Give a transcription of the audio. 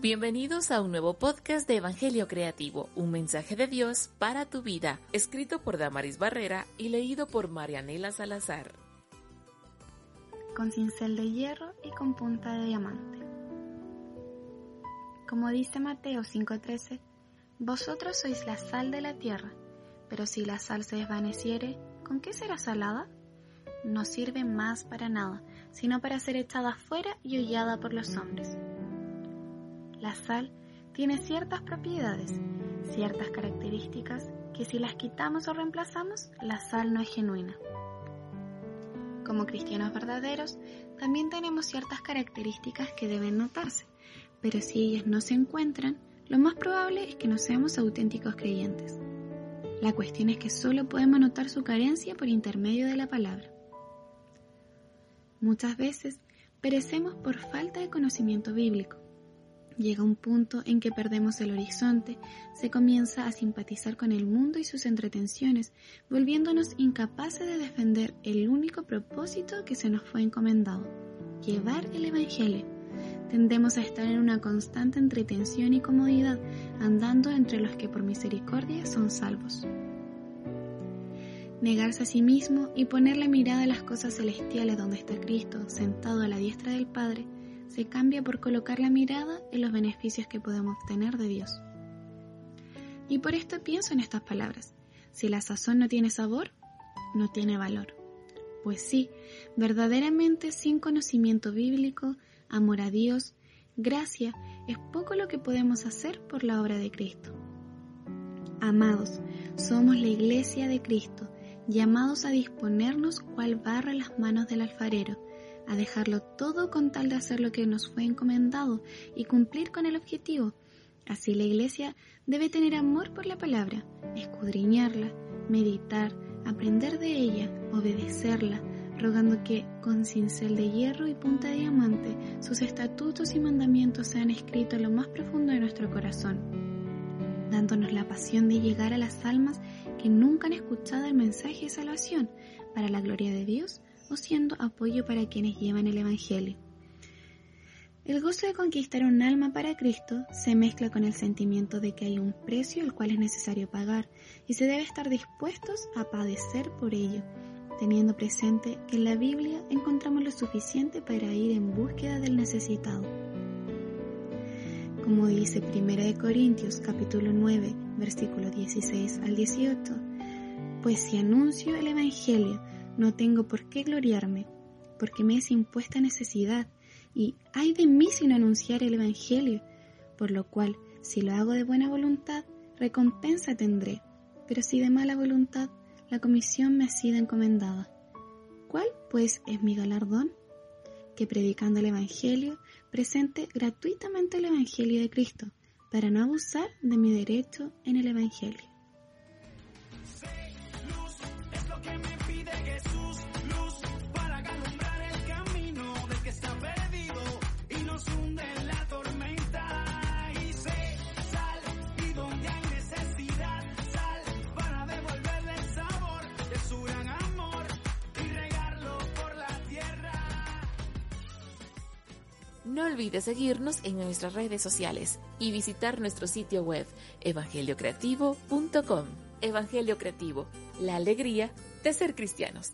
Bienvenidos a un nuevo podcast de Evangelio Creativo, un mensaje de Dios para tu vida, escrito por Damaris Barrera y leído por Marianela Salazar. Con cincel de hierro y con punta de diamante. Como dice Mateo 5:13, vosotros sois la sal de la tierra, pero si la sal se desvaneciere, ¿con qué será salada? No sirve más para nada, sino para ser echada fuera y hollada por los hombres. La sal tiene ciertas propiedades, ciertas características que si las quitamos o reemplazamos, la sal no es genuina. Como cristianos verdaderos, también tenemos ciertas características que deben notarse, pero si ellas no se encuentran, lo más probable es que no seamos auténticos creyentes. La cuestión es que solo podemos notar su carencia por intermedio de la palabra. Muchas veces perecemos por falta de conocimiento bíblico Llega un punto en que perdemos el horizonte, se comienza a simpatizar con el mundo y sus entretenciones, volviéndonos incapaces de defender el único propósito que se nos fue encomendado, llevar el Evangelio. Tendemos a estar en una constante entretención y comodidad, andando entre los que por misericordia son salvos. Negarse a sí mismo y poner la mirada a las cosas celestiales donde está Cristo, sentado a la diestra del Padre, se cambia por colocar la mirada en los beneficios que podemos obtener de Dios. Y por esto pienso en estas palabras. Si la sazón no tiene sabor, no tiene valor. Pues sí, verdaderamente sin conocimiento bíblico, amor a Dios, gracia, es poco lo que podemos hacer por la obra de Cristo. Amados, somos la iglesia de Cristo, llamados a disponernos cual barra las manos del alfarero, a dejarlo todo con tal de hacer lo que nos fue encomendado y cumplir con el objetivo. Así la iglesia debe tener amor por la palabra, escudriñarla, meditar, aprender de ella, obedecerla, rogando que, con cincel de hierro y punta de diamante, sus estatutos y mandamientos sean escritos en lo más profundo de nuestro corazón, dándonos la pasión de llegar a las almas que nunca han escuchado el mensaje de salvación, para la gloria de Dios, o siendo apoyo para quienes llevan el Evangelio. El gozo de conquistar un alma para Cristo se mezcla con el sentimiento de que hay un precio el cual es necesario pagar y se debe estar dispuestos a padecer por ello, teniendo presente que en la Biblia encontramos lo suficiente para ir en búsqueda del necesitado. Como dice 1 Corintios capítulo 9, versículo 16 al 18, pues si anuncio el Evangelio no tengo por qué gloriarme, porque me es impuesta necesidad, y hay de mí sin anunciar el Evangelio, por lo cual, si lo hago de buena voluntad, recompensa tendré, pero si de mala voluntad, la comisión me ha sido encomendada. ¿Cuál, pues, es mi galardón? Que predicando el Evangelio, presente gratuitamente el Evangelio de Cristo, para no abusar de mi derecho en el Evangelio. No olvides seguirnos en nuestras redes sociales y visitar nuestro sitio web evangeliocreativo.com. Evangelio Creativo, la alegría de ser cristianos.